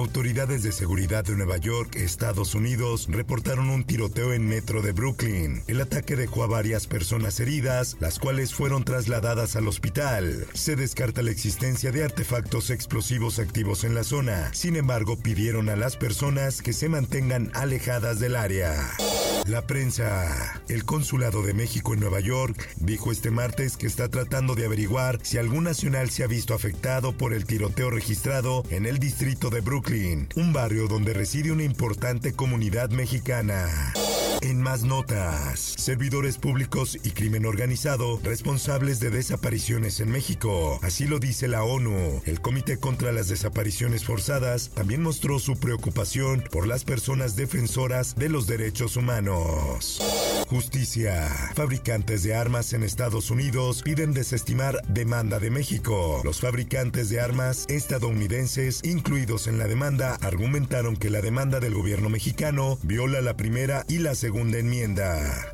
Autoridades de seguridad de Nueva York, Estados Unidos, reportaron un tiroteo en metro de Brooklyn. El ataque dejó a varias personas heridas, las cuales fueron trasladadas al hospital. Se descarta la existencia de artefactos explosivos activos en la zona. Sin embargo, pidieron a las personas que se mantengan alejadas del área. La prensa. El Consulado de México en Nueva York dijo este martes que está tratando de averiguar si algún nacional se ha visto afectado por el tiroteo registrado en el distrito de Brooklyn, un barrio donde reside una importante comunidad mexicana. En más notas, servidores públicos y crimen organizado responsables de desapariciones en México. Así lo dice la ONU. El Comité contra las Desapariciones Forzadas también mostró su preocupación por las personas defensoras de los derechos humanos. Justicia. Fabricantes de armas en Estados Unidos piden desestimar demanda de México. Los fabricantes de armas estadounidenses incluidos en la demanda argumentaron que la demanda del gobierno mexicano viola la primera y la segunda enmienda.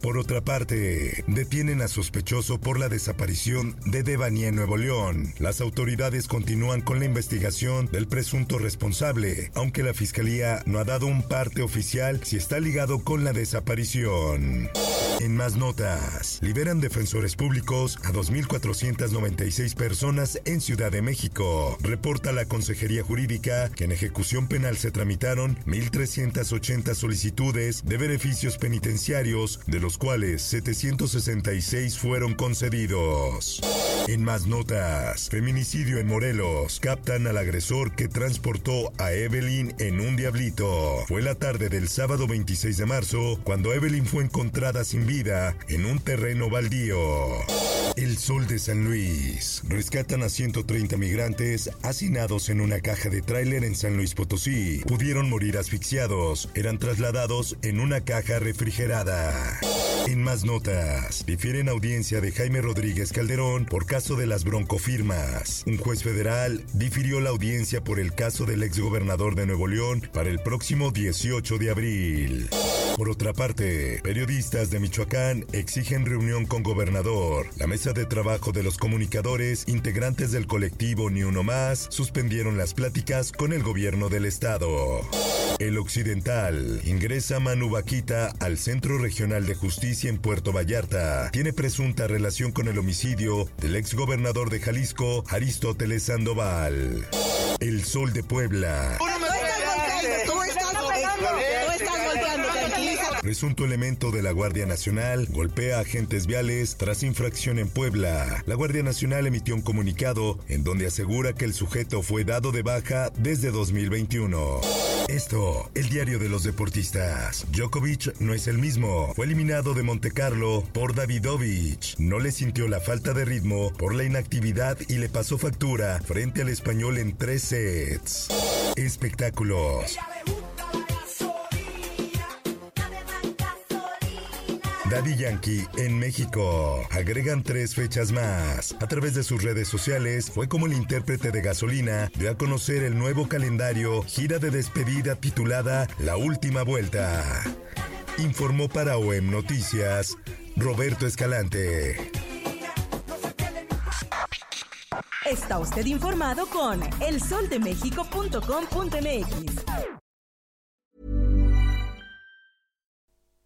Por otra parte, detienen a sospechoso por la desaparición de Devani en Nuevo León. Las autoridades continúan con la investigación del presunto responsable, aunque la fiscalía no ha dado un parte oficial si está ligado con la desaparición. En más notas, liberan defensores públicos a 2.496 personas en Ciudad de México. Reporta la Consejería Jurídica que en ejecución penal se tramitaron 1.380 solicitudes de beneficios penitenciarios, de los cuales 766 fueron concedidos. En más notas, feminicidio en Morelos. Captan al agresor que transportó a Evelyn en un diablito. Fue la tarde del sábado 26 de marzo cuando Evelyn fue encontrada sin vida en un terreno baldío. El Sol de San Luis. Rescatan a 130 migrantes hacinados en una caja de tráiler en San Luis Potosí. Pudieron morir asfixiados. Eran trasladados en una caja refrigerada. En más notas, difieren audiencia de Jaime Rodríguez Calderón por caso de las broncofirmas. Un juez federal difirió la audiencia por el caso del exgobernador de Nuevo León para el próximo 18 de abril. Por otra parte, periodistas de Michoacán exigen reunión con gobernador. La mesa de trabajo de los comunicadores, integrantes del colectivo Ni Uno Más, suspendieron las pláticas con el gobierno del estado. El Occidental ingresa Manu Vaquita al Centro Regional de Justicia en Puerto Vallarta. Tiene presunta relación con el homicidio del exgobernador de Jalisco, Aristóteles Sandoval. El Sol de Puebla. Presunto elemento de la Guardia Nacional golpea agentes viales tras infracción en Puebla. La Guardia Nacional emitió un comunicado en donde asegura que el sujeto fue dado de baja desde 2021. Esto, el diario de los deportistas. Djokovic no es el mismo. Fue eliminado de Montecarlo por Davidovich. No le sintió la falta de ritmo por la inactividad y le pasó factura frente al español en tres sets. Espectáculos. Daddy Yankee en México. Agregan tres fechas más. A través de sus redes sociales fue como el intérprete de gasolina dio a conocer el nuevo calendario gira de despedida titulada La Última Vuelta. Informó para OEM Noticias Roberto Escalante. Está usted informado con elsoldemexico.com.mx.